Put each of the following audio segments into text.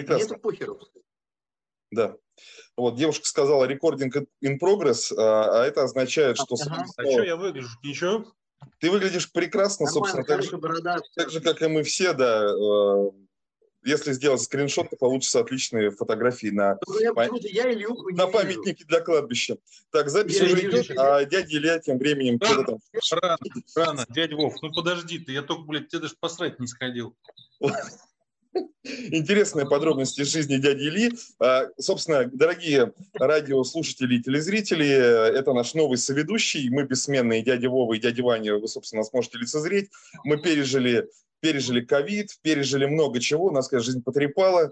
Прекрасно. Мне похеру. Да. Вот девушка сказала recording in progress, а, а это означает, что... Ага. А что я выгляжу? Ничего? Ты выглядишь прекрасно, Нормально, собственно, так же, борода, так же, как и мы все, да. Э, если сделать скриншот, то получится отличные фотографии на, ну, я, пам... я на памятнике для кладбища. Так, запись я уже идет, а дядя Илья тем временем... Рано, там... рано, рано, дядя Вов, ну подожди ты, я только, блядь, тебе даже посрать не сходил. Интересные подробности жизни дяди Ильи. А, собственно, дорогие радиослушатели и телезрители, это наш новый соведущий. Мы бессменные дядя Вова и дядя Ваня, вы, собственно, сможете лицезреть. Мы пережили пережили ковид, пережили много чего, у нас, конечно, жизнь потрепала.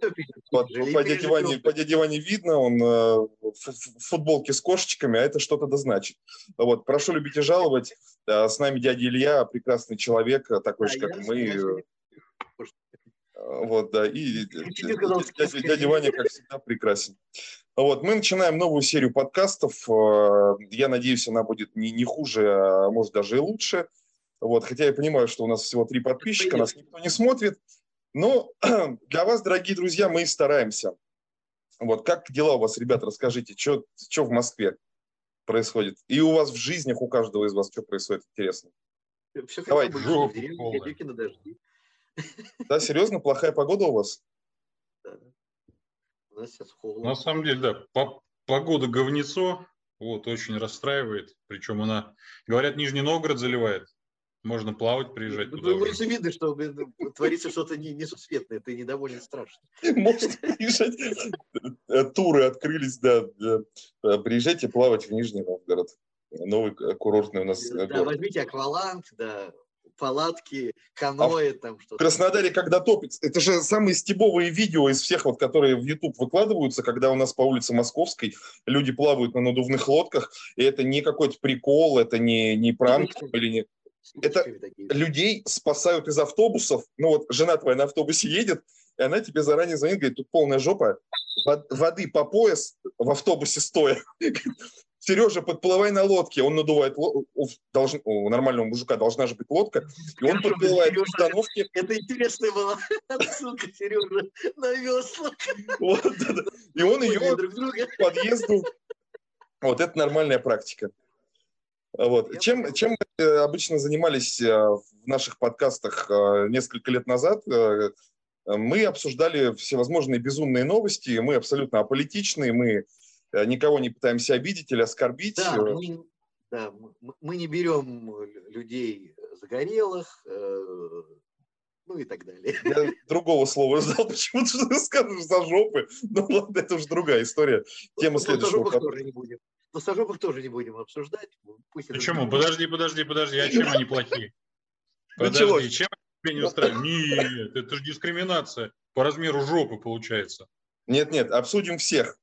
По, по, дяде Ване, по дяде Ване видно, он э, в футболке с кошечками, а это что-то да значит. Вот, прошу любить и жаловать. Э, с нами дядя Илья, прекрасный человек, такой же, как мы. Вот, да, и дядя, дядя Ваня, как всегда, прекрасен. Вот, мы начинаем новую серию подкастов. Э, я надеюсь, она будет не, не хуже, а может даже и лучше. Вот, хотя я понимаю, что у нас всего три подписчика, нас никто не смотрит. Но для вас, дорогие друзья, мы и стараемся. Вот, как дела у вас, ребята, расскажите, что в Москве происходит? И у вас в жизнях, у каждого из вас, что происходит, интересно? Все Давай. Деревья, да, серьезно? Плохая погода у вас? Да. У нас сейчас холодно. На самом деле, да. По погода говнецо. Вот, очень расстраивает. Причем она, говорят, Нижний Новгород заливает. Можно плавать, приезжать ну, туда. Ну, уже видно, что творится что-то несусветное, ты недоволен страшно. Можно приезжать. Э, туры открылись, да. Э, приезжайте плавать в Нижний Новгород. Новый курортный у нас Да, город. возьмите акваланг, да, палатки, каноэ, а там что-то. В Краснодаре, когда топит, это же самые стебовые видео из всех, вот, которые в YouTube выкладываются, когда у нас по улице Московской люди плавают на надувных лодках, и это не какой-то прикол, это не, не пранк или не... Это людей спасают из автобусов. Ну вот жена твоя на автобусе едет, и она тебе заранее звонит, говорит, тут полная жопа, воды по пояс в автобусе стоя. Сережа, подплывай на лодке. Он надувает должен, у нормального мужика должна же быть лодка, и он подплывает в установке. Это интересная была отсылка Сережа на весла. Вот, да, да. И он ее к подъезду. Вот это нормальная практика. Вот. Чем, чем мы э, обычно занимались э, в наших подкастах э, несколько лет назад? Мы обсуждали всевозможные безумные новости, мы абсолютно аполитичные, мы никого не пытаемся обидеть или оскорбить. Да, мы, да, мы не берем людей загорелых, ну и так далее. Я другого слова ждал, почему-то ты скажешь за жопы. Ну ладно, это уже другая история. Тема ну, следующего. тоже не будем. Но стажеров тоже не будем обсуждать. Пусть Почему? Это... Подожди, подожди, подожди. А чем они плохие? Подожди, чем они не устраивают? Нет, это же дискриминация по размеру жопы получается. Нет, нет, обсудим всех.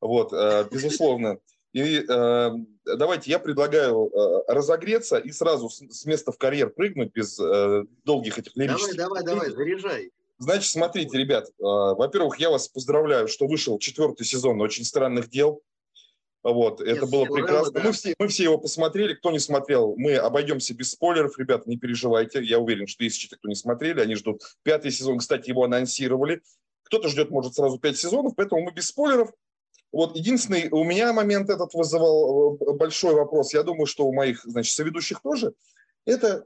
Вот, э, безусловно. И э, давайте я предлагаю э, разогреться и сразу с, с места в карьер прыгнуть без э, долгих этих лирических. Давай, давай, давай, заряжай. Значит, смотрите, ребят, э, во-первых, я вас поздравляю, что вышел четвертый сезон «Очень странных дел». Вот, Нет, это было прекрасно. Да. Мы, все, мы все его посмотрели. Кто не смотрел, мы обойдемся без спойлеров, ребята, не переживайте. Я уверен, что есть те, кто не смотрели, они ждут пятый сезон. Кстати, его анонсировали. Кто-то ждет, может, сразу пять сезонов, поэтому мы без спойлеров. Вот единственный у меня момент этот вызывал э, большой вопрос. Я думаю, что у моих, значит, соведущих тоже. Это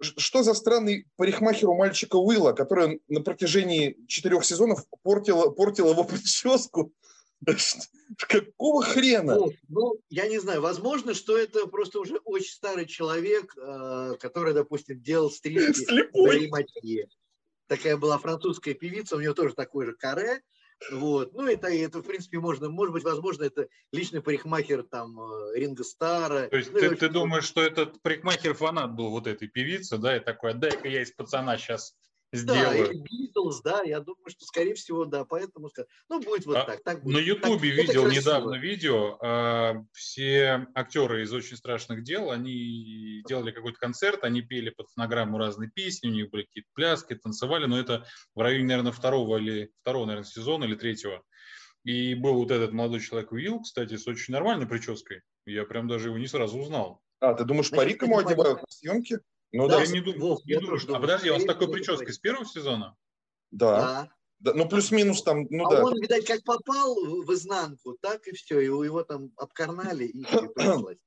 что за странный парикмахер у мальчика Уилла, который на протяжении четырех сезонов портил, портил его прическу Какого хрена? Ну, ну, я не знаю. Возможно, что это просто уже очень старый человек, э, который, допустим, делал стрижки в. Такая была французская певица, у нее тоже такой же каре. Вот. Ну, это, это, в принципе, можно, может быть, возможно, это личный парикмахер там э, Ринго Стара. То есть ну, ты, ты думаешь, что этот парикмахер фанат был вот этой певицы, да, и такой, дай-ка я из пацана сейчас сделаю. Да, Битлз, да, я думаю, что, скорее всего, да, поэтому, ну, будет вот а, так. так будет. На Ютубе видел недавно видео, э, все актеры из «Очень страшных дел», они делали какой-то концерт, они пели под фонограмму разные песни, у них были какие-то пляски, танцевали, но это в районе, наверное, второго или второго, наверное, сезона или третьего. И был вот этот молодой человек Уилл, кстати, с очень нормальной прической. Я прям даже его не сразу узнал. А, ты думаешь, парик ему одевают на съемки? Ну да, я не думаю. Вов, не думаю. А подожди, он с такой прической с первого сезона? Да. Да, ну, плюс-минус там, ну а да. он, видать, как попал в изнанку, так и все, его, его там обкарнали и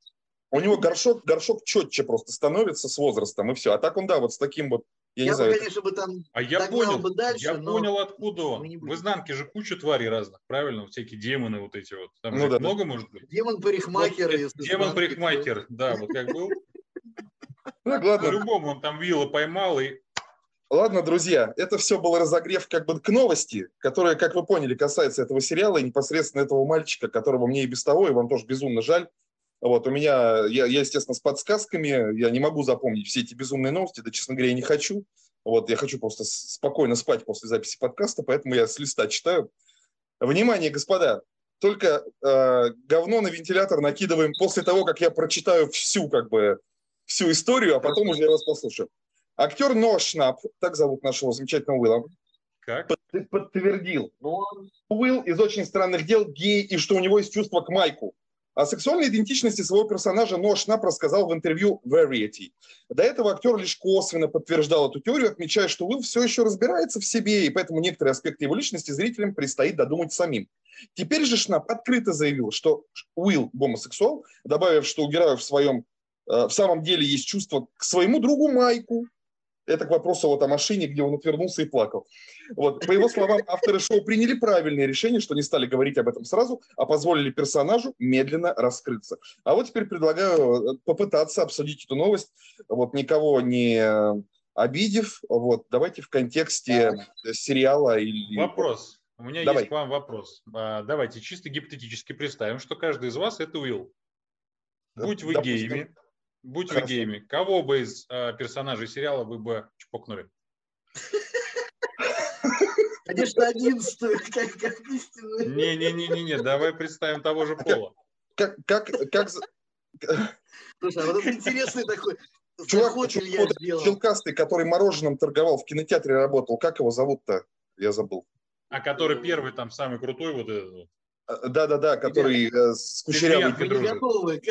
У него горшок, горшок четче просто становится с возрастом, и все. А так он, да, вот с таким вот, я, я не бы, знаю. конечно, бы там А я понял, бы дальше, я понял, откуда он. В изнанке же куча тварей разных, правильно? Всякие демоны вот эти вот. Там ну, да, много да. может быть? Демон-парикмахер. Вот, демон-парикмахер, да, вот как был. Ну, ладно. По-любому он там вилла поймал и Ладно, друзья, это все был разогрев как бы к новости, которая, как вы поняли, касается этого сериала и непосредственно этого мальчика, которого мне и без того, и вам тоже безумно жаль. Вот, у меня, я, я, естественно, с подсказками, я не могу запомнить все эти безумные новости, да, честно говоря, я не хочу. Вот, я хочу просто спокойно спать после записи подкаста, поэтому я с листа читаю. Внимание, господа, только э, говно на вентилятор накидываем после того, как я прочитаю всю, как бы, всю историю, а потом уже вас послушаю. Актер Ноа Шнап, так зовут нашего замечательного Уилла, как? Под, подтвердил, Уилл из «Очень странных дел» гей, и что у него есть чувство к Майку. О сексуальной идентичности своего персонажа Ноа Шнап рассказал в интервью Variety. До этого актер лишь косвенно подтверждал эту теорию, отмечая, что Уилл все еще разбирается в себе, и поэтому некоторые аспекты его личности зрителям предстоит додумать самим. Теперь же Шнап открыто заявил, что Уилл гомосексуал, добавив, что у героя в своем в самом деле есть чувство к своему другу Майку, это к вопросу вот о машине, где он отвернулся и плакал. Вот. По его словам, авторы шоу приняли правильное решение, что не стали говорить об этом сразу, а позволили персонажу медленно раскрыться. А вот теперь предлагаю э, попытаться обсудить эту новость, вот никого не обидев. Вот. Давайте в контексте сериала или... Вопрос. У меня Давай. есть к вам вопрос. А, давайте чисто гипотетически представим, что каждый из вас это Уилл. Будь вы Допустим. геями, Будь Хорошо. вы гейми, кого бы из э, персонажей сериала вы бы чпокнули? Конечно, одиннадцатую, как, как истинную. Не-не-не-не, давай представим того же пола. Как, как, как... Слушай, а вот это интересный такой... Чувак, челкастый, который мороженым торговал, в кинотеатре работал, как его зовут-то? Я забыл. А который первый там самый крутой вот этот да-да-да, который э, с кучерявой подружкой.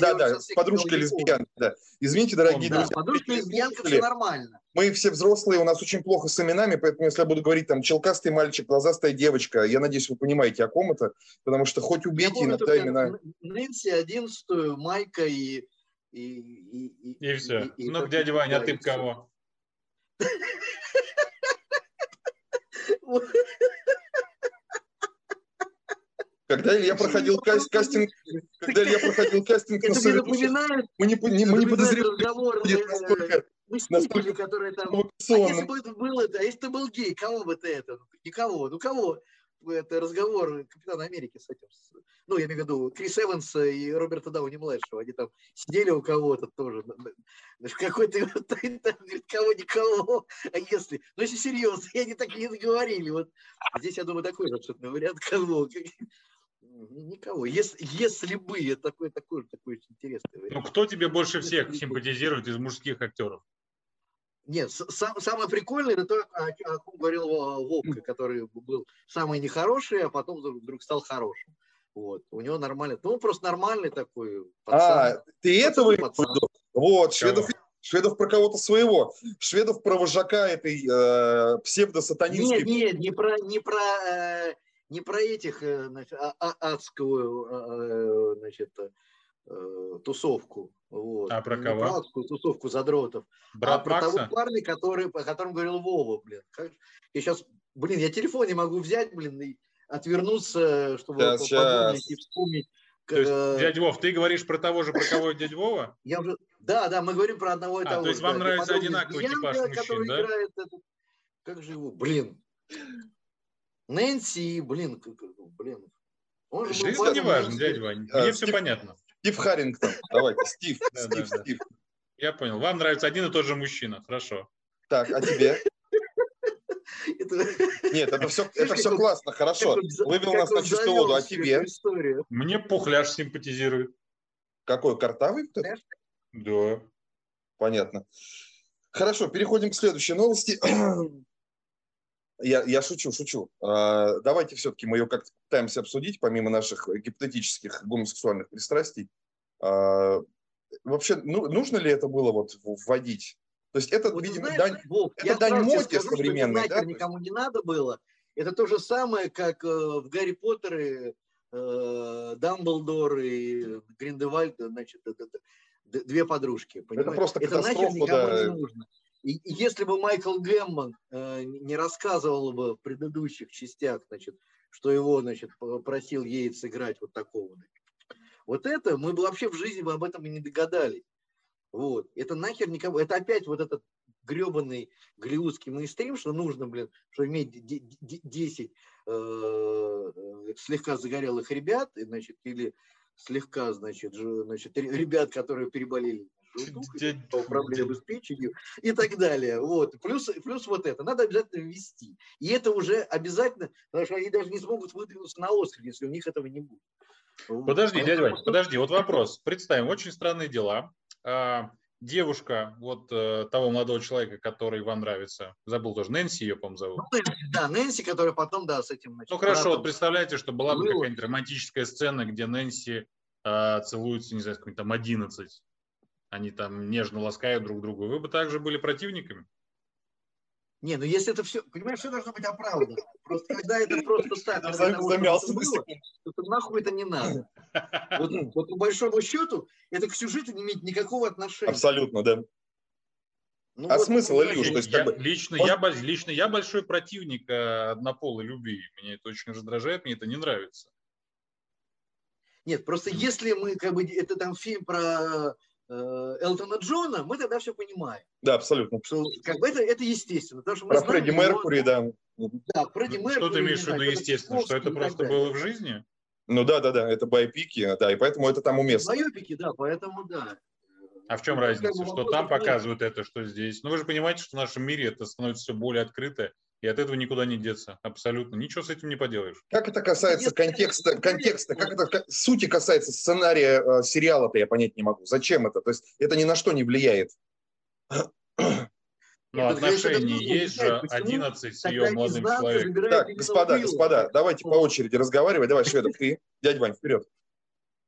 Да, да, с подружкой лесбиянкой, да. Извините, дорогие да, друзья. Подружка лесбиянка, все нормально. Мы все взрослые, у нас очень плохо с именами, поэтому если я буду говорить там челкастый мальчик, глазастая девочка, я надеюсь, вы понимаете, о ком это, потому что хоть убейте я иногда имена... Нэнси, одиннадцатую, Майка и... И, и, и, и все. И, ну, дядя Ваня, а ты кого? Когда Илья проходил каст, кастинг, когда Илья проходил кастинг на совет, мы не, не, мы не подозревали, будет настолько, настолько которые там, а если бы это был это, а если ты был гей, кого бы ты это? Никого, ну кого? Это разговор Капитана Америки с этим, ну, я имею в виду Крис Эванса и Роберта Дауни-младшего, они там сидели у кого-то тоже, какой-то, говорит, кого, никого, а если, ну, если серьезно, они так и не договорили, вот здесь, я думаю, такой абсолютно вариант, кого, Никого. Если, если бы, это такой, такой, такой очень интересный вариант. Ну, кто тебе больше всех симпатизирует из мужских актеров? Нет, сам, самое прикольное, это то, о, о ком говорил Вовка, который был самый нехороший, а потом вдруг стал хорошим. Вот. У него нормальный, ну, он просто нормальный такой пацан. А, ты этого пацан. Вот, Шведов, Шведов про кого-то своего. Шведов про вожака этой э, псевдосатанинской... Нет, нет, не про, не про э, не про этих, э, значит, а, а, адскую, а, значит, э, тусовку. Вот. А про кого? Не про адскую тусовку задротов. Брат а про Макса? того парня, который, о котором говорил Вова, блин. Как... Я сейчас, блин, я телефон не могу взять, блин, и отвернуться, чтобы подумать и вспомнить. То есть, э, дядя Вов, ты говоришь про того же, про кого дядя Вова? Я уже, да, да, мы говорим про одного и того а, То есть вам да, нравится одинаковый типаж мужчин, да? Играет этот, как же его, блин. Нэнси, блин, блин. Он же Жизнь не важно, дядя Вань. А, Мне Стив, все понятно. Стив Харрингтон. Давайте, Стив, Стив, Стив. Я понял. Вам нравится один и тот же мужчина. Хорошо. Так, а тебе? Нет, это все, это все классно, хорошо. Вывел нас на чистую воду, а тебе? Мне пухляж симпатизирует. Какой, картавый? Да. Понятно. Хорошо, переходим к следующей новости. Я, я шучу, шучу. А, давайте все-таки мы ее как-то пытаемся обсудить, помимо наших гипотетических гомосексуальных пристрастий. А, вообще, ну, нужно ли это было вот вводить То есть это, вот, видимо, знаешь, дань, Бог, это дань моде современной. Да? никому не надо было. Это то же самое, как э, в Гарри Поттере э, Дамблдор и Гриндевальд, значит, это, это, две подружки. Понимаете? Это просто это нахер никому да. не нужно. И, если бы Майкл Гэммон э, не рассказывал бы в предыдущих частях, значит, что его, значит, просил ей сыграть вот такого, вот это мы бы вообще в жизни бы об этом и не догадались. Вот. Это нахер никого. Это опять вот этот гребаный голливудский мейнстрим, что нужно, блин, что иметь 10 э, слегка загорелых ребят, значит, или слегка, значит, значит, ребят, которые переболели желудок, проблемы с печенью и так далее. Вот. Плюс, плюс вот это. Надо обязательно ввести. И это уже обязательно, потому что они даже не смогут выдвинуться на остров, если у них этого не будет. Подожди, дядя Вань, подожди, вот вопрос. Представим, очень странные дела. А, девушка вот э, того молодого человека, который вам нравится, забыл тоже, Нэнси ее, по-моему, зовут. Ну, да, Нэнси, которая потом, да, с этим... Значит, ну, хорошо, вот представляете, что была бы какая-нибудь романтическая сцена, где Нэнси э, целуется, не знаю, с каким-то там 11, они там нежно ласкают друг друга, вы бы также были противниками? Не, ну если это все, понимаешь, все должно быть оправдано. Просто когда это просто так, Я замялся было, то нахуй это не надо. Вот, вот по большому счету это к сюжету не имеет никакого отношения. Абсолютно, да. Ну, а вот, смысл, ну, Илюш? То есть, я, как бы... лично, он... я, лично я большой противник э, однополой любви. Меня это очень раздражает, мне это не нравится. Нет, просто если мы, как бы, это там фильм про Элтона Джона, мы тогда все понимаем. Да, абсолютно. Что, как бы это, это естественно. Потому что мы Про Фредди Меркури, да. Да, Фредди Меркури. Что ты имеешь в виду естественно? Что это просто было в жизни? Ну да, да, да, это байопики, да, и поэтому это там уместно. Байопики, да, поэтому да. А в чем ну, разница, что там показывают это, что здесь? Ну вы же понимаете, что в нашем мире это становится все более открыто, и от этого никуда не деться. Абсолютно. Ничего с этим не поделаешь. Как это касается Нет, контекста, контекста, как это сути касается сценария э, сериала-то я понять не могу. Зачем это? То есть это ни на что не влияет. Ну, отношения есть же 11 с ее молодым человеком. Так, господа, господа, давайте по очереди разговаривать. Давай, Шведов, ты. Дядя Вань, вперед.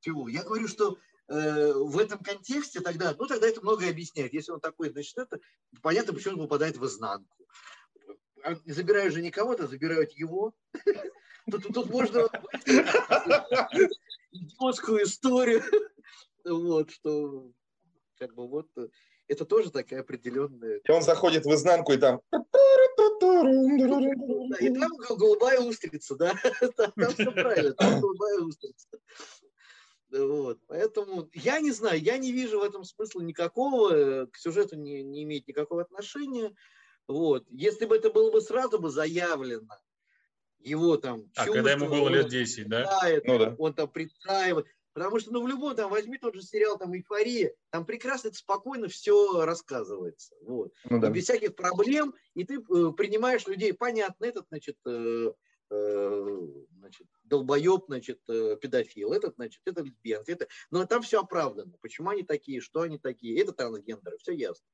Чего? Я говорю, что э, в этом контексте тогда, ну тогда это многое объясняет. Если он такой, значит, это понятно, почему он попадает в изнанку. А забираю же не кого-то, забирают его. Тут, тут можно идиотскую историю. Вот, что как бы вот это тоже такая определенная... И он заходит в изнанку и там... и там голубая устрица, да? Там все правильно, там голубая устрица. Вот. Поэтому я не знаю, я не вижу в этом смысла никакого, к сюжету не, не имеет никакого отношения. Вот. Если бы это было бы сразу бы заявлено, его там А когда ему было лет 10, да? ну, да? Он там представит. Потому что, ну, в любом, там, возьми тот же сериал, там, «Эйфория», там прекрасно, это спокойно все рассказывается. Вот. Ну, да. без всяких проблем, и ты э, принимаешь людей, понятно, этот, значит, э, э, значит, долбоеб, значит, э, педофил, этот, значит, это лесбиянка, это, но там все оправдано. Почему они такие, что они такие, это трансгендеры, все ясно.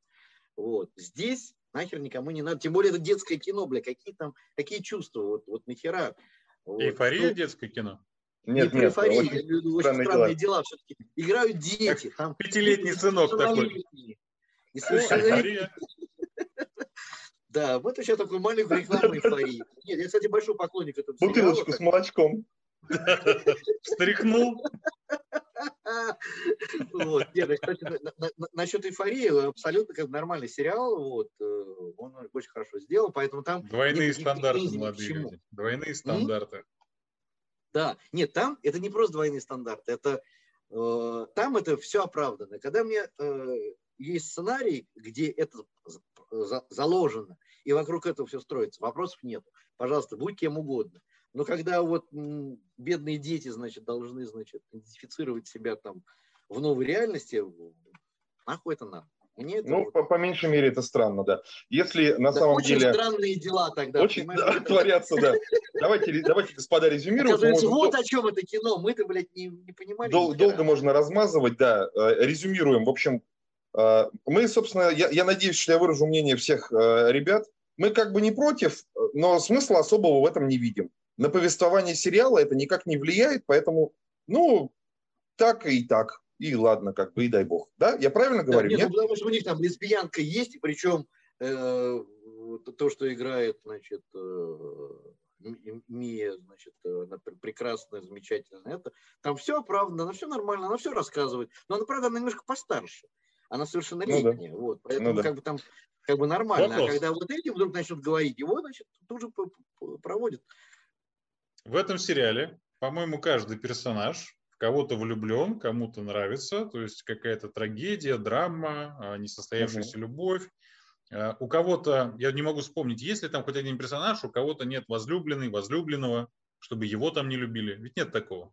Вот. Здесь Нахер никому не надо. Тем более это детское кино, бля, какие там, какие чувства, вот, вот нахера. Вот. Эйфория ну, детское кино? Нет, не нет, эйфория, очень, очень странные, странные дела. дела. Все-таки играют дети. Там, пятилетний сынок такой. Да, вот еще такой маленький рекламный эйфории. Нет, я, кстати, большой поклонник этого Бутылочку с молочком. Встряхнул. Вот. Нет, кстати, насчет эйфории абсолютно как нормальный сериал. Вот. Э, он очень хорошо сделал, поэтому там... Двойные стандарты, молодые люди. Двойные стандарты. Да, нет, там это не просто двойные стандарты, это э, там это все оправдано. Когда мне э, есть сценарий, где это заложено, и вокруг этого все строится, вопросов нет. Пожалуйста, будь кем угодно. Но когда вот бедные дети, значит, должны, значит, идентифицировать себя там в новой реальности, нахуй это надо. Мне это ну, вот... по, по меньшей мере, это странно, да. Если на да, самом очень деле... Очень странные дела тогда. Очень да, творятся, да. Давайте, давайте, господа, резюмируем. вот о чем это кино. Мы-то, блядь, не, не понимали. Дол- долго можно размазывать, да. Э, резюмируем. В общем, э, мы, собственно, я, я надеюсь, что я выражу мнение всех э, ребят. Мы как бы не против, но смысла особого в этом не видим на повествование сериала это никак не влияет, поэтому, ну, так и так. и ладно, как бы, и дай бог. Да, я правильно говорю? Да, нет, нет? Ну, потому что у них там лесбиянка есть, и причем э, то, что играет, значит, э, Мия, значит, э, прекрасная, замечательная, это, там все оправдано, она все нормально, она все рассказывает, но она, правда, она немножко постарше, она совершеннолетняя, ну, да. вот, поэтому ну, да. как бы там как бы нормально, Вопрос. а когда вот эти вдруг начнут говорить, его, значит, тут же проводят. В этом сериале, по-моему, каждый персонаж в кого-то влюблен, кому-то нравится, то есть какая-то трагедия, драма, а, несостоявшаяся угу. любовь, Э, у кого-то, я не могу вспомнить, есть ли там хоть один персонаж, у кого-то нет возлюбленной, возлюбленного, чтобы его там не любили. Ведь нет такого.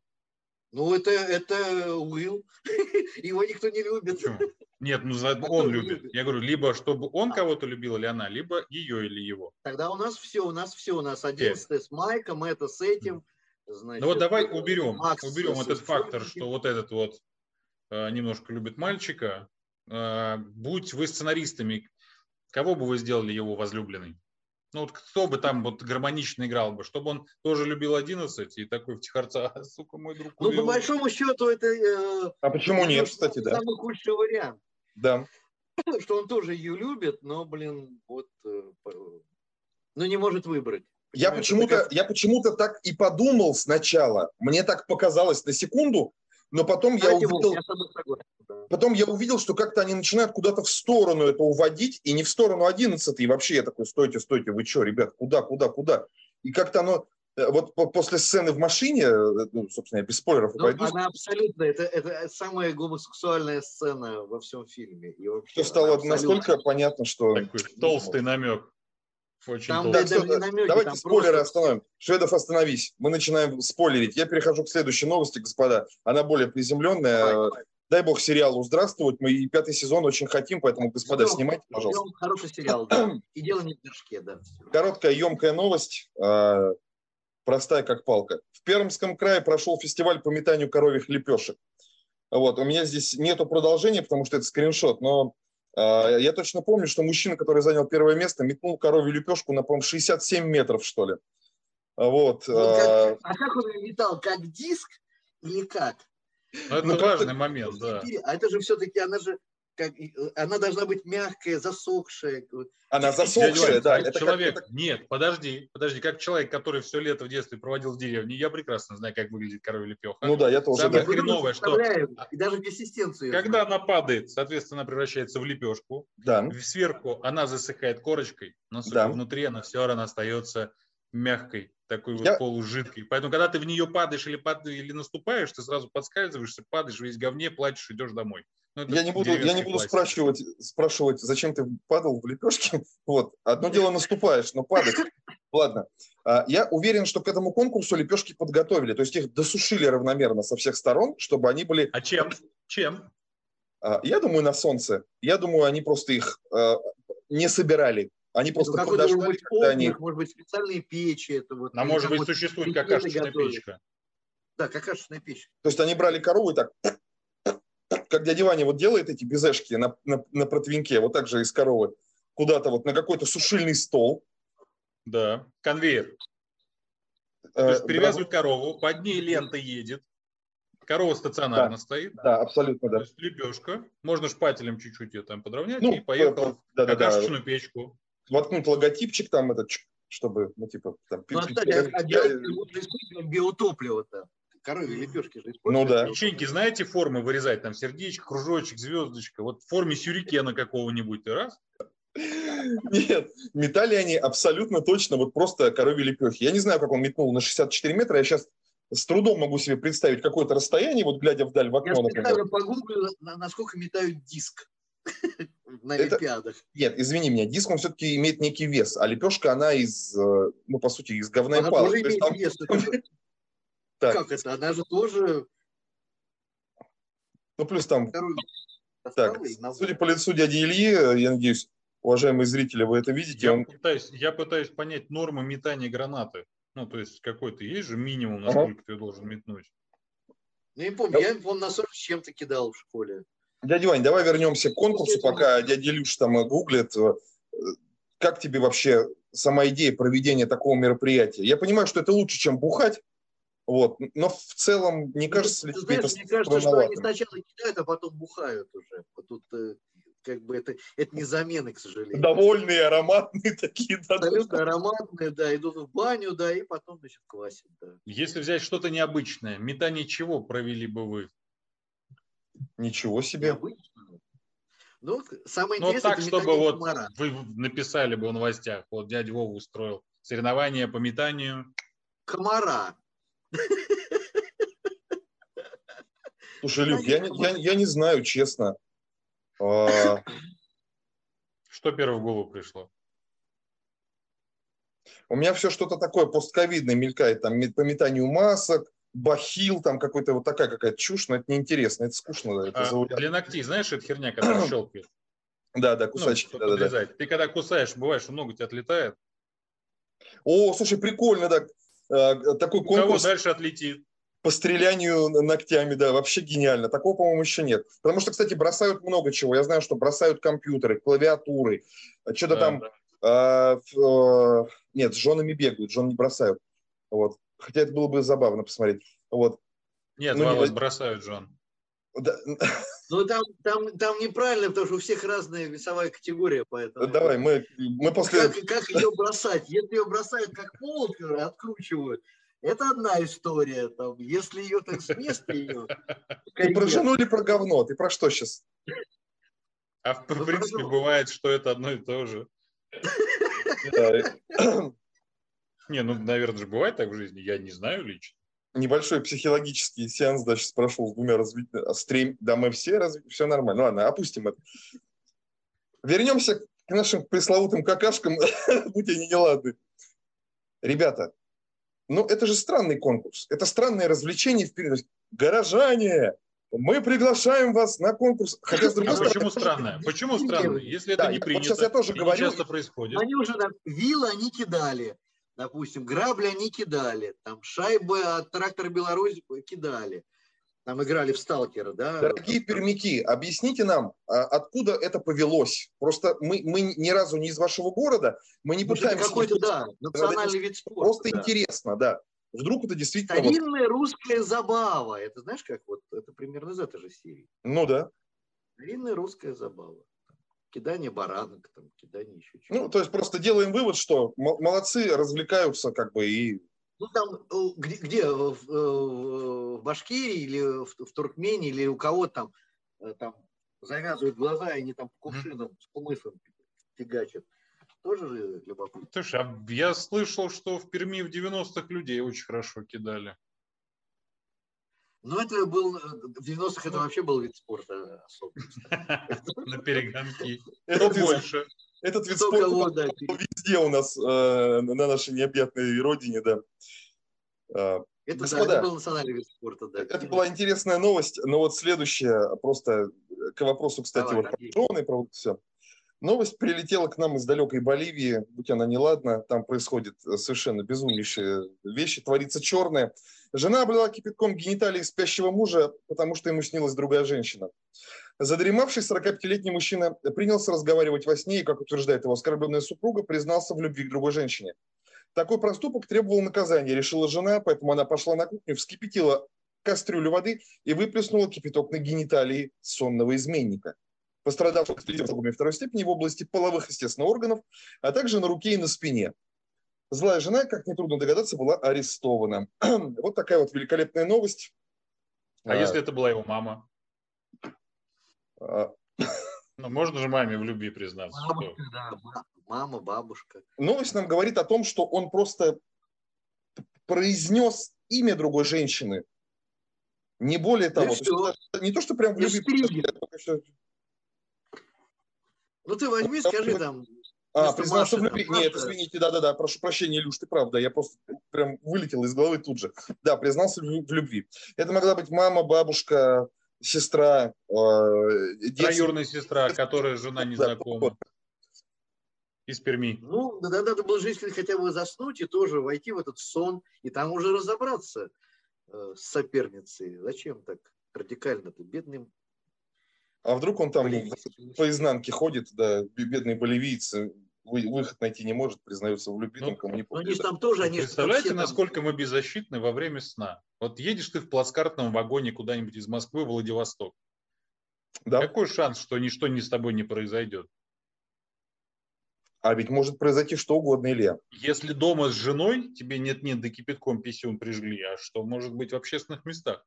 Ну, это, это Уилл. Его никто не любит. Почему? Нет, ну а он любит. любит. Я говорю, либо чтобы он а. кого-то любил или она, либо ее или его. Тогда у нас все, у нас все, у нас одиннадцатый с Майком, это с этим. Значит, ну вот давай уберем, Макс уберем этот фактор, что вот этот вот э, немножко любит мальчика. Э, будь вы сценаристами, Кого бы вы сделали его возлюбленной? Ну вот кто бы там вот гармонично играл бы, чтобы он тоже любил 11 и такой в тихорца, а, сука, мой друг Ну, по большому счету, это... Э, а почему нет, кстати, да? Самый худший вариант. Да. Что он тоже ее любит, но, блин, вот... Э, ну, не может выбрать. Я почему-то, я почему-то так и подумал сначала. Мне так показалось на секунду, но потом я увидел, потом я увидел, что как-то они начинают куда-то в сторону это уводить, и не в сторону 11 и вообще я такой, стойте, стойте, вы что, ребят, куда, куда, куда? И как-то оно, вот после сцены в машине, э, ну, собственно, я без спойлеров ну, пойду. Она абсолютно, это, это самая гомосексуальная сцена во всем фильме. И вообще, что стало абсолютно... настолько понятно, что... Такой толстый намек. Очень там так, все, намеки, давайте там спойлеры просто... остановим. Шведов, остановись. Мы начинаем спойлерить. Я перехожу к следующей новости, господа. Она более приземленная. Давай, давай. Дай бог сериалу здравствовать. Мы и пятый сезон очень хотим, поэтому, господа, ждем, снимайте, пожалуйста. Ждем хороший сериал, да. И дело не в дошке, да. Короткая, емкая новость, э, простая как палка. В Пермском крае прошел фестиваль по метанию коровьих лепешек. Вот, у меня здесь нету продолжения, потому что это скриншот, но э, я точно помню, что мужчина, который занял первое место, метнул коровью лепешку на, по 67 метров, что ли. Вот. Ну, как, а как он метал? Как диск или как? Ну, это ну, важный момент, да. А это же все-таки, она же как, э, она должна быть мягкая, засохшая. Она засохшая, да. Это человек, как, нет, подожди, подожди, как человек, который все лето в детстве проводил в деревне, я прекрасно знаю, как выглядит коровья лепеха. Ну да, я тоже. Самое да. хреновое, что... И даже консистенцию. Когда она падает, соответственно, она превращается в лепешку. Да. Сверху она засыхает корочкой, но да. внутри она все равно остается мягкой, такой вот я... полужидкой. Поэтому, когда ты в нее падаешь или, пад... или наступаешь, ты сразу подскальзываешься, падаешь весь говне, плачешь, идешь домой. Ну, я не буду, я не буду спрашивать, спрашивать, зачем ты падал в лепешке. Вот. Одно дело наступаешь, но падать. Ладно. А, я уверен, что к этому конкурсу лепешки подготовили. То есть их досушили равномерно со всех сторон, чтобы они были... А чем? Чем? А, я думаю, на солнце. Я думаю, они просто их а, не собирали. Они просто ну, подождали, может быть, когда они... Может быть, специальные печи. Это вот, а может быть, существует какашечная печка. Да, какашечная печь. То есть они брали корову и так как дядя Ваня вот делает эти безешки на, на, на противеньке, вот так же из коровы, куда-то вот на какой-то сушильный стол. Да, конвейер. Э, То есть перевязывают да. корову, под ней лента едет, корова стационарно да, стоит. Да, абсолютно, да. То есть лепешка, можно шпателем чуть-чуть ее там подровнять ну, и поехал да, в какашечную да, печку. Воткнуть логотипчик там этот, чтобы, ну типа... Там, ну, а, кстати, а, а делать биотопливо-то? коровьи лепешки же используют. Ну да. Печеньки, знаете, формы вырезать? Там сердечко, кружочек, звездочка. Вот в форме сюрикена какого-нибудь. Ты раз? Нет, метали они абсолютно точно вот просто коровьи лепехи. Я не знаю, как он метнул на 64 метра. Я сейчас с трудом могу себе представить какое-то расстояние, вот глядя вдаль в окно, Я например. погуглю, насколько метают диск на Олимпиадах. Нет, извини меня, диск, он все-таки имеет некий вес, а лепешка, она из, э, ну, по сути, из говна и палок. Так. Как это? Она же тоже... Ну, плюс там... Так, судя по лицу дяди Ильи, я надеюсь, уважаемые зрители, вы это видите. Я, он... пытаюсь, я пытаюсь понять норму метания гранаты. Ну, то есть какой-то есть же минимум, насколько ага. ты должен метнуть? Ну, я не помню, я, он на 40 с чем-то кидал в школе. Дядя Вань, давай вернемся к конкурсу, пока дядя Илюш там гуглит. Как тебе вообще сама идея проведения такого мероприятия? Я понимаю, что это лучше, чем бухать, Вот. Но в целом, не ну, кажется ли тебе это Мне кажется, что они сначала кидают, а потом бухают уже. Тут э, как бы это, это не замена, к сожалению. Довольные, ароматные такие. Да, Абсолютно ароматные, да, идут в баню, да, и потом, значит, квасят, да. Если взять что-то необычное, метание чего провели бы вы? Ничего себе. Ну, самое ну, интересное, так, чтобы вот комара. вы написали бы в новостях, вот дядя Вова устроил соревнования по метанию. Комара. Слушай, Люк, я, я, я не знаю, честно. А, что первое в голову пришло? У меня все что-то такое постковидное мелькает, там по метанию масок, бахил, там какой-то вот такая какая-то чушь, но это неинтересно, это скучно. Это а, для ногтей, знаешь, это херня, которая щелкает? Да, да, кусачки. Ну, да, да, да. Ты когда кусаешь, бывает, что много тебя отлетает. О, слушай, прикольно, да. А, такой конкурс. У кого дальше отлетит? по стрелянию ногтями, да, вообще гениально. Такого, по-моему, еще нет. Потому что, кстати, бросают много чего. Я знаю, что бросают компьютеры, клавиатуры, что-то да, там... Да. А, а, нет, с женами бегают, жен не бросают. Вот. Хотя это было бы забавно посмотреть. Вот. Нет, ну, не... бросают жен. Да. Ну, там, там, там неправильно, потому что у всех разная весовая категория, поэтому... Давай, мы, мы после... Как, как ее бросать? Если ее бросают как полк, откручивают, это одна история. Там, если ее так с места ее... Ты про жену или про говно? Ты про что сейчас? А в, в принципе бывает, что это одно и то же. Не, ну, наверное же бывает так в жизни, я не знаю лично. Небольшой психологический сеанс, да, сейчас прошел с двумя развитыми, а стрим, да, мы все развиты, все нормально. Ну, ладно, опустим это. Вернемся к нашим пресловутым какашкам, будь они неладны. Ребята, ну, это же странный конкурс. Это странное развлечение вперед. Горожане, мы приглашаем вас на конкурс. Хотя, с другой а стороны, почему странное? Почему странное? Если это да, не принято, сейчас я тоже говорю, часто происходит. Они уже там, вилы они кидали, допустим, грабли они кидали, там шайбы от трактора Беларусь кидали. Там играли в сталкера, да? Дорогие пермяки, объясните нам, а откуда это повелось? Просто мы, мы ни разу не из вашего города, мы не Может, пытаемся... какой-то, да, национальный вид спорта. Просто да. интересно, да. Вдруг это действительно... Старинная вот... русская забава. Это знаешь, как вот, это примерно из этой же серии. Ну да. Старинная русская забава. Кидание баранок, там, кидание еще чего-то. Ну, то есть просто делаем вывод, что молодцы, развлекаются как бы и ну, там, э, где, где в, э, в Башкирии или в, в Туркмении, или у кого там, э, там завязывают глаза, и они там кувшином с кумысом фигачат. Тоже же любопытно. Слушай, а я слышал, что в Перми в 90-х людей очень хорошо кидали. Ну, это был, в 90-х это вообще был вид спорта особо. На перегонки. Это больше. Этот вид спорта везде у нас э, на нашей необъятной родине, да. Э, это, Господа, да, это был национальный вид спорта, да. Это была интересная новость, но вот следующая, просто к вопросу, кстати, Давай, вот про про вот все. Новость прилетела к нам из далекой Боливии, будь она неладна, там происходит совершенно безумнейшие вещи, творится черное. Жена облила кипятком гениталии спящего мужа, потому что ему снилась другая женщина. Задремавший 45-летний мужчина принялся разговаривать во сне и, как утверждает его оскорбленная супруга, признался в любви к другой женщине. Такой проступок требовал наказания, решила жена, поэтому она пошла на кухню, вскипятила кастрюлю воды и выплеснула кипяток на гениталии сонного изменника. Пострадавших с второй степени в области половых, естественно, органов, а также на руке и на спине. Злая жена, как нетрудно догадаться, была арестована. вот такая вот великолепная новость. А, а если это была его мама? А. Ну, можно же маме в любви признаться. Мама, что... да, мама, бабушка. Новость нам говорит о том, что он просто произнес имя другой женщины. Не более того. То есть, не то, что прям в любви. Ну ты возьми, скажи там. А, признался в любви. Нет, извините, да-да-да, прошу прощения, Илюш, ты прав, да, я просто прям вылетел из головы тут же. Да, признался в любви. Это могла быть мама, бабушка, сестра. Э, Троюрная сестра, которая жена незнакома. Из Перми. Ну, да, надо было женщине хотя бы заснуть и тоже войти в этот сон, и там уже разобраться э, с соперницей. Зачем так радикально-то? Бедным а вдруг он там Боливийцы. по изнанке ходит, да, бедный боливийцы, выход найти не может, признается в любви, ну, кому не помнит. Ну, они там тоже, они Представляете, там... насколько мы беззащитны во время сна? Вот едешь ты в плацкартном вагоне куда-нибудь из Москвы в Владивосток. Да. Какой шанс, что ничто не с тобой не произойдет? А ведь может произойти что угодно, Илья. Если дома с женой тебе нет-нет, да кипятком писюн прижгли, а что может быть в общественных местах?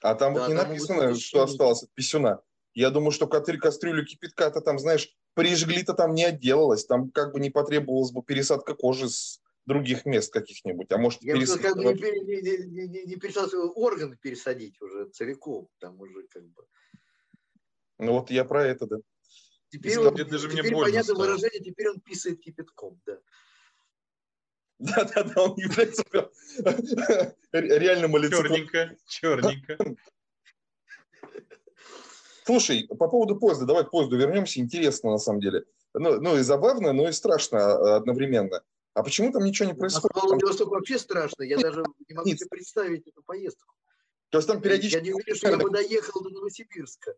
А там да, вот не написано, что осталось от писюна. Я думаю, что кастрюлю кипятка-то там, знаешь, прижгли-то там не отделалось. Там как бы не потребовалась бы пересадка кожи с других мест каких-нибудь. А может, Я пересадка... как бы не, не, не, не, не пересадка, орган пересадить уже целиком. Там уже как бы... Ну вот я про это, да. Теперь, он, даже теперь мне понятно стало. выражение, теперь он писает кипятком, да. Да-да-да, он является реальным олицетворением. Черненько, черненько. Слушай, по поводу поезда, давай к поезду вернемся. Интересно, на самом деле. Ну, ну и забавно, но и страшно а, одновременно. А почему там ничего не происходит? А Владивосток вообще страшно. Я даже не могу себе представить эту поездку. То есть там периодически... Я не уверен, что я бы доехал до Новосибирска.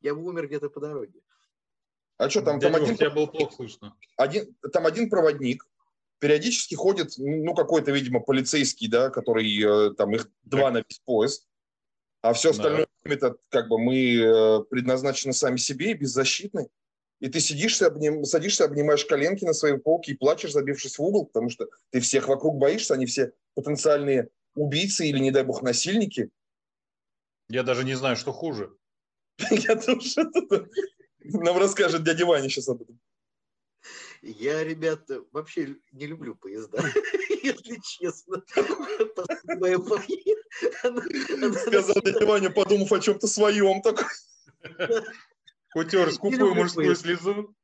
Я бы умер где-то по дороге. А что там? Там один... Тебя было плохо слышно. Один, там один проводник, периодически ходит, ну, какой-то, видимо, полицейский, да, который, э, там, их два на весь поезд, а все остальное да. это, как бы, мы э, предназначены сами себе и беззащитны. И ты сидишься, обним, садишься, обнимаешь коленки на своей полке и плачешь, забившись в угол, потому что ты всех вокруг боишься, они все потенциальные убийцы или, не дай бог, насильники. Я даже не знаю, что хуже. Я тоже. Нам расскажет дядя Ваня сейчас об этом. Я, ребята, вообще не люблю поезда, если честно. Сказал дядя Ваня, подумав о чем-то своем. Такой. Утер скупую мужскую слезу.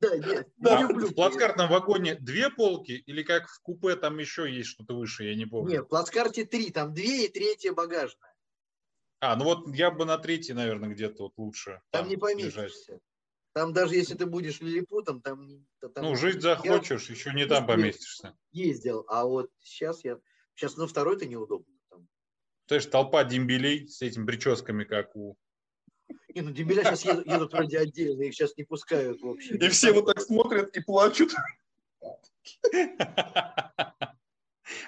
Да, нет, да. люблю. В плацкартном вагоне две полки или как в купе там еще есть что-то выше, я не помню. Нет, в плацкарте три, там две и третья багажная. А, ну вот я бы на третий, наверное, где-то вот лучше. Там, там не поместишься. Лежать. Там даже если ты будешь лилипутом, там... там ну, жить захочешь, я еще не там поместишься. Ездил, а вот сейчас я... Сейчас на второй-то неудобно. Там. То есть толпа дембелей с этими прическами, как у... Не, ну дембеля сейчас едут, едут вроде отдельно, их сейчас не пускают вообще. И все вот так смотрят и плачут.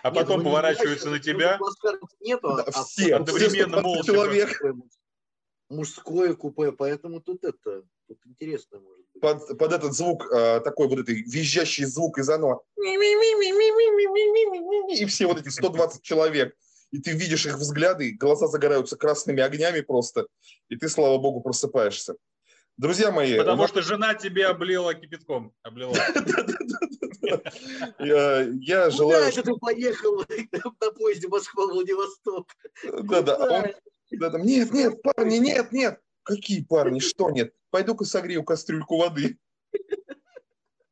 А потом ну, поворачиваются на тебя. Нету, а все, одновременно молча. Мужское купе, поэтому тут это, тут интересно может быть. Под, под этот звук, э, такой вот этот визжащий звук из оно. И все вот эти 120 человек. И ты видишь их взгляды, глаза загораются красными огнями просто. И ты, слава богу, просыпаешься. Друзья мои... Потому что жена тебе облила кипятком. Облила. Я, я желаю... Куда ты поехал на поезде Москва-Владивосток? Да-да. Да, нет, нет, парни, нет, нет. Какие парни, что нет? Пойду-ка согрею кастрюльку воды.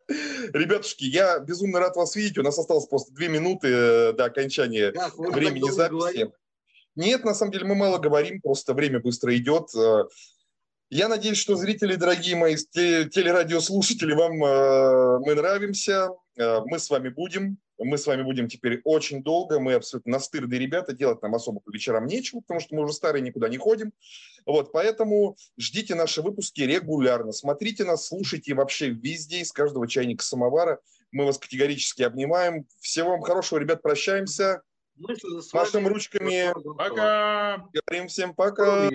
Ребятушки, я безумно рад вас видеть. У нас осталось просто две минуты э, до окончания как, времени записи. Говорим? Нет, на самом деле мы мало говорим, просто время быстро идет. Э, я надеюсь, что зрители, дорогие мои телерадиослушатели, вам э, мы нравимся. Мы с вами будем. Мы с вами будем теперь очень долго. Мы абсолютно настырные ребята. Делать нам особо по вечерам нечего, потому что мы уже старые, никуда не ходим. Вот, поэтому ждите наши выпуски регулярно. Смотрите нас, слушайте вообще везде, из каждого чайника самовара. Мы вас категорически обнимаем. Всего вам хорошего, ребят. Прощаемся. Машем ручками. Пока. Говорим всем пока.